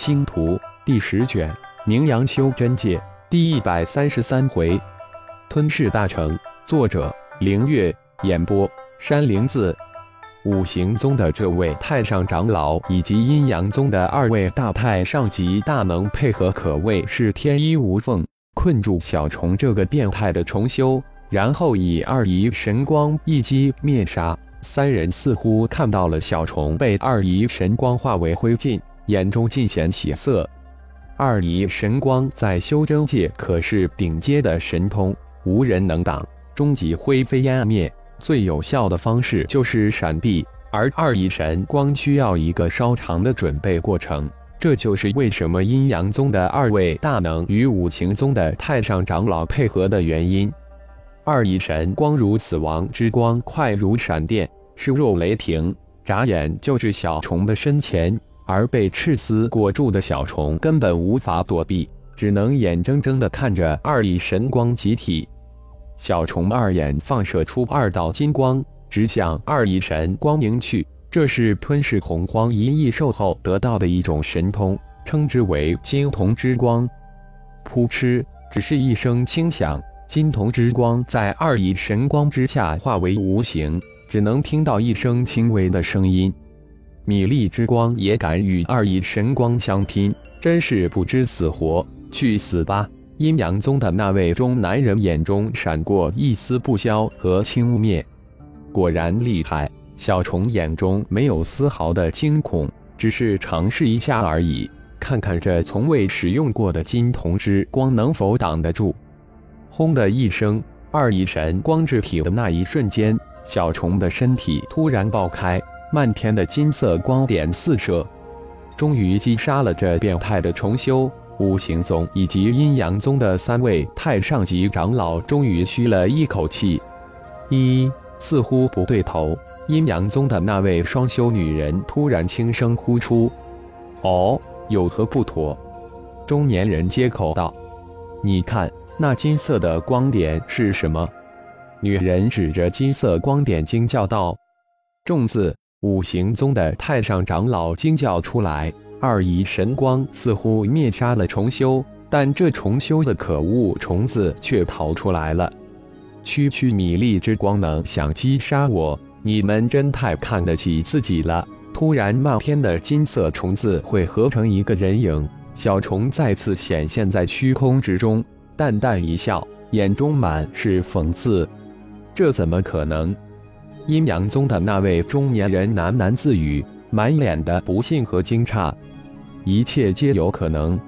星图第十卷，名扬修真界第一百三十三回，吞噬大成。作者：凌月，演播：山灵子。五行宗的这位太上长老以及阴阳宗的二位大太上级大能配合，可谓是天衣无缝，困住小虫这个变态的重修，然后以二仪神光一击灭杀。三人似乎看到了小虫被二仪神光化为灰烬。眼中尽显喜色。二仪神光在修真界可是顶阶的神通，无人能挡，终极灰飞烟灭。最有效的方式就是闪避，而二仪神光需要一个稍长的准备过程。这就是为什么阴阳宗的二位大能与五行宗的太上长老配合的原因。二仪神光如死亡之光，快如闪电，势若雷霆，眨眼就至小虫的身前。而被赤丝裹住的小虫根本无法躲避，只能眼睁睁地看着二翼神光集体。小虫二眼放射出二道金光，直向二翼神光凝去。这是吞噬洪荒一翼兽后得到的一种神通，称之为金瞳之光。扑哧，只是一声轻响，金瞳之光在二翼神光之下化为无形，只能听到一声轻微的声音。米粒之光也敢与二翼神光相拼，真是不知死活！去死吧！阴阳宗的那位中男人眼中闪过一丝不消和轻蔑，果然厉害。小虫眼中没有丝毫的惊恐，只是尝试一下而已，看看这从未使用过的金铜之光能否挡得住。轰的一声，二翼神光制体的那一瞬间，小虫的身体突然爆开。漫天的金色光点四射，终于击杀了这变态的重修。五行宗以及阴阳宗的三位太上级长老终于吁了一口气。一似乎不对头，阴阳宗的那位双修女人突然轻声呼出：“哦，有何不妥？”中年人接口道：“你看那金色的光点是什么？”女人指着金色光点惊叫道：“重字。”五行宗的太上长老惊叫出来：“二仪神光似乎灭杀了重修，但这重修的可恶虫子却逃出来了。区区米粒之光能想击杀我？你们真太看得起自己了！”突然，漫天的金色虫子会合成一个人影，小虫再次显现在虚空之中，淡淡一笑，眼中满是讽刺：“这怎么可能？”阴阳宗的那位中年人喃喃自语，满脸的不信和惊诧。一切皆有可能。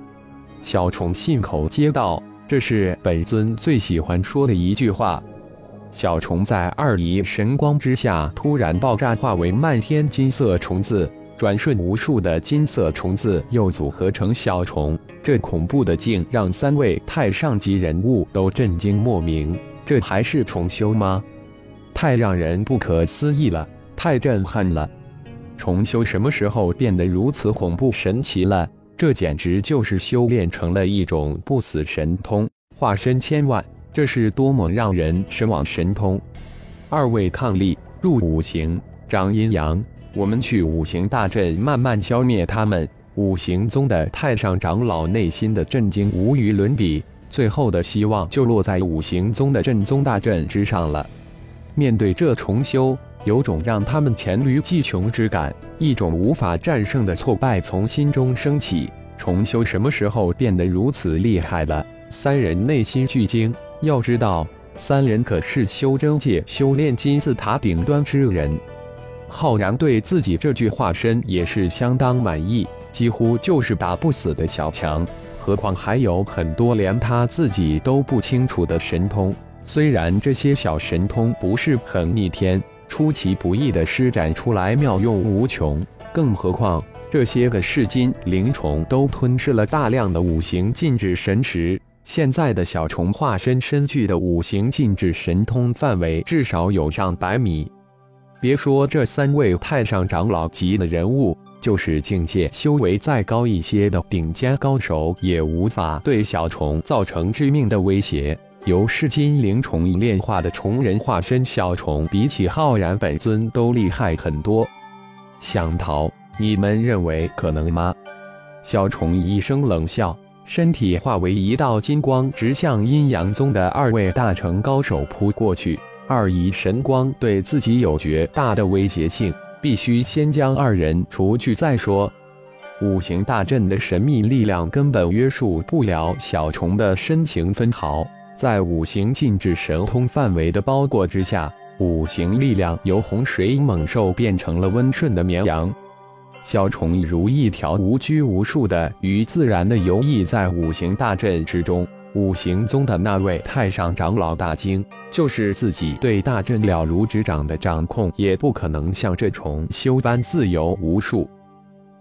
小虫信口接道：“这是本尊最喜欢说的一句话。”小虫在二姨神光之下突然爆炸，化为漫天金色虫子。转瞬，无数的金色虫子又组合成小虫。这恐怖的境让三位太上级人物都震惊莫名。这还是重修吗？太让人不可思议了，太震撼了！重修什么时候变得如此恐怖神奇了？这简直就是修炼成了一种不死神通，化身千万，这是多么让人神往神通！二位抗力入五行，长阴阳，我们去五行大阵慢慢消灭他们。五行宗的太上长老内心的震惊无与伦比，最后的希望就落在五行宗的正宗大阵之上了。面对这重修，有种让他们黔驴技穷之感，一种无法战胜的挫败从心中升起。重修什么时候变得如此厉害了？三人内心巨惊。要知道，三人可是修真界修炼金字塔顶端之人。浩然对自己这具化身也是相当满意，几乎就是打不死的小强，何况还有很多连他自己都不清楚的神通。虽然这些小神通不是很逆天，出其不意的施展出来妙用无穷，更何况这些个噬金灵虫都吞噬了大量的五行禁制神石。现在的小虫化身身具的五行禁制神通范围至少有上百米。别说这三位太上长老级的人物，就是境界修为再高一些的顶尖高手，也无法对小虫造成致命的威胁。由噬金灵虫炼化的虫人化身小虫，比起浩然本尊都厉害很多。想逃，你们认为可能吗？小虫一声冷笑，身体化为一道金光，直向阴阳宗的二位大成高手扑过去。二仪神光对自己有绝大的威胁性，必须先将二人除去再说。五行大阵的神秘力量根本约束不了小虫的身形分毫，在五行禁制神通范围的包裹之下，五行力量由洪水猛兽变成了温顺的绵羊。小虫如一条无拘无束的鱼，自然的游弋在五行大阵之中。五行宗的那位太上长老大惊，就是自己对大阵了如指掌的掌控，也不可能像这虫修般自由无束。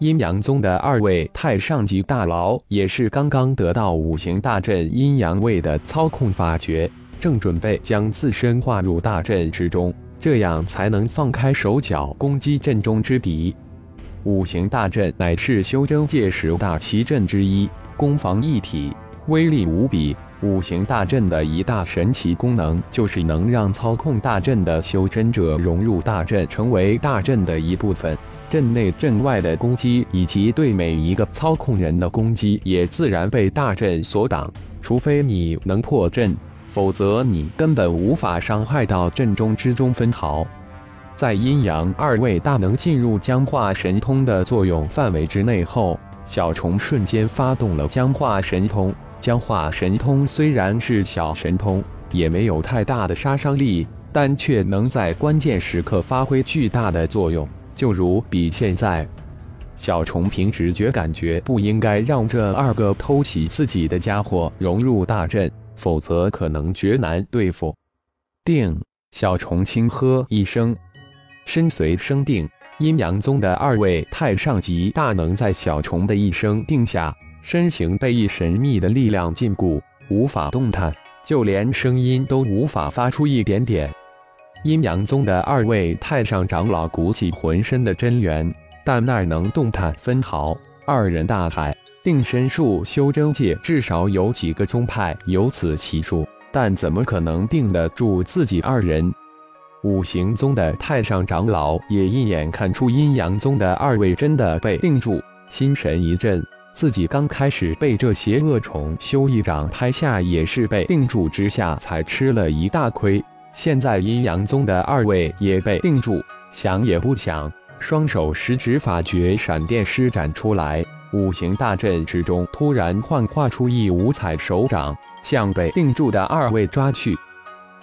阴阳宗的二位太上级大佬也是刚刚得到五行大阵阴阳位的操控法诀，正准备将自身划入大阵之中，这样才能放开手脚攻击阵中之敌。五行大阵乃是修真界十大奇阵之一，攻防一体。威力无比，五行大阵的一大神奇功能就是能让操控大阵的修真者融入大阵，成为大阵的一部分。阵内阵外的攻击以及对每一个操控人的攻击，也自然被大阵所挡。除非你能破阵，否则你根本无法伤害到阵中之中分毫。在阴阳二位大能进入僵化神通的作用范围之内后，小虫瞬间发动了僵化神通。僵化神通虽然是小神通，也没有太大的杀伤力，但却能在关键时刻发挥巨大的作用。就如比现在，小虫凭直觉感觉不应该让这二个偷袭自己的家伙融入大阵，否则可能绝难对付。定，小虫轻喝一声，身随声定。阴阳宗的二位太上级大能在小虫的一声定下。身形被一神秘的力量禁锢，无法动弹，就连声音都无法发出一点点。阴阳宗的二位太上长老鼓起浑身的真元，但那能动弹分毫。二人大骇，定身术修真界至少有几个宗派有此奇术，但怎么可能定得住自己二人？五行宗的太上长老也一眼看出阴阳宗的二位真的被定住，心神一震。自己刚开始被这邪恶虫修一掌拍下，也是被定住之下才吃了一大亏。现在阴阳宗的二位也被定住，想也不想，双手十指法诀闪电施展出来，五行大阵之中突然幻化出一五彩手掌，向被定住的二位抓去。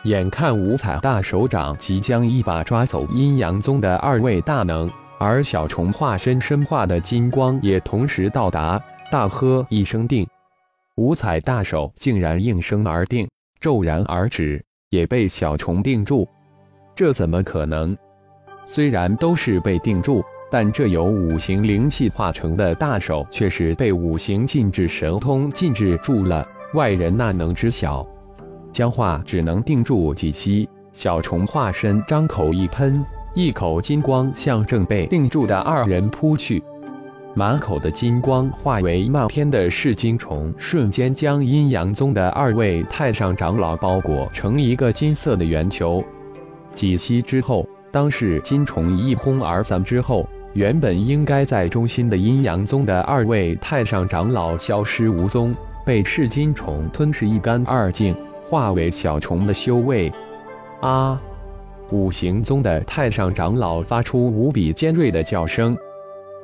眼看五彩大手掌即将一把抓走阴阳宗的二位大能。而小虫化身身化的金光也同时到达，大喝一声定，五彩大手竟然应声而定，骤然而止，也被小虫定住。这怎么可能？虽然都是被定住，但这由五行灵气化成的大手却是被五行禁制神通禁制住了，外人哪能知晓？僵化只能定住几息，小虫化身张口一喷。一口金光向正被定住的二人扑去，满口的金光化为漫天的噬金虫，瞬间将阴阳宗的二位太上长老包裹成一个金色的圆球。几息之后，当噬金虫一轰而散之后，原本应该在中心的阴阳宗的二位太上长老消失无踪，被噬金虫吞噬一干二净，化为小虫的修为。啊！五行宗的太上长老发出无比尖锐的叫声。